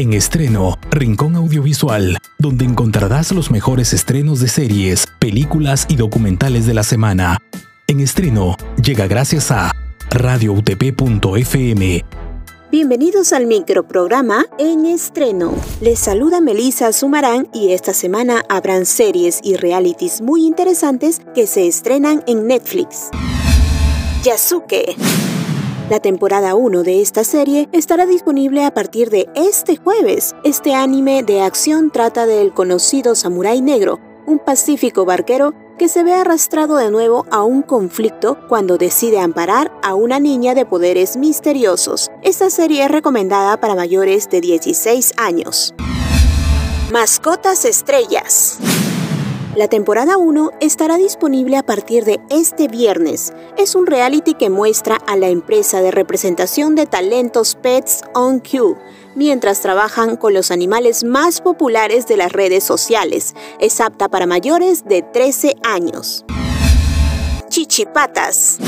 En estreno, Rincón Audiovisual, donde encontrarás los mejores estrenos de series, películas y documentales de la semana. En estreno, llega gracias a radioutp.fm. Bienvenidos al microprograma En Estreno. Les saluda Melissa Sumarán y esta semana habrán series y realities muy interesantes que se estrenan en Netflix. Yasuke. La temporada 1 de esta serie estará disponible a partir de este jueves. Este anime de acción trata del conocido samurái negro, un pacífico barquero que se ve arrastrado de nuevo a un conflicto cuando decide amparar a una niña de poderes misteriosos. Esta serie es recomendada para mayores de 16 años. Mascotas Estrellas. La temporada 1 estará disponible a partir de este viernes. Es un reality que muestra a la empresa de representación de talentos Pets on Q mientras trabajan con los animales más populares de las redes sociales. Es apta para mayores de 13 años. Chichipatas.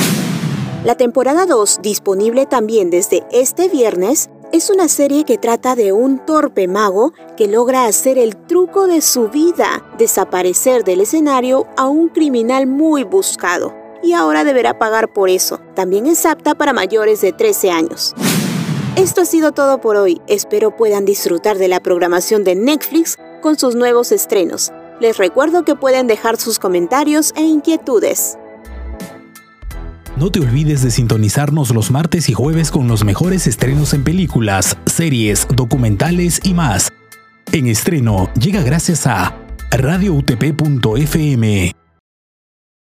La temporada 2, disponible también desde este viernes, es una serie que trata de un torpe mago que logra hacer el truco de su vida, desaparecer del escenario a un criminal muy buscado. Y ahora deberá pagar por eso. También es apta para mayores de 13 años. Esto ha sido todo por hoy. Espero puedan disfrutar de la programación de Netflix con sus nuevos estrenos. Les recuerdo que pueden dejar sus comentarios e inquietudes. No te olvides de sintonizarnos los martes y jueves con los mejores estrenos en películas, series, documentales y más. En estreno llega gracias a radioutp.fm.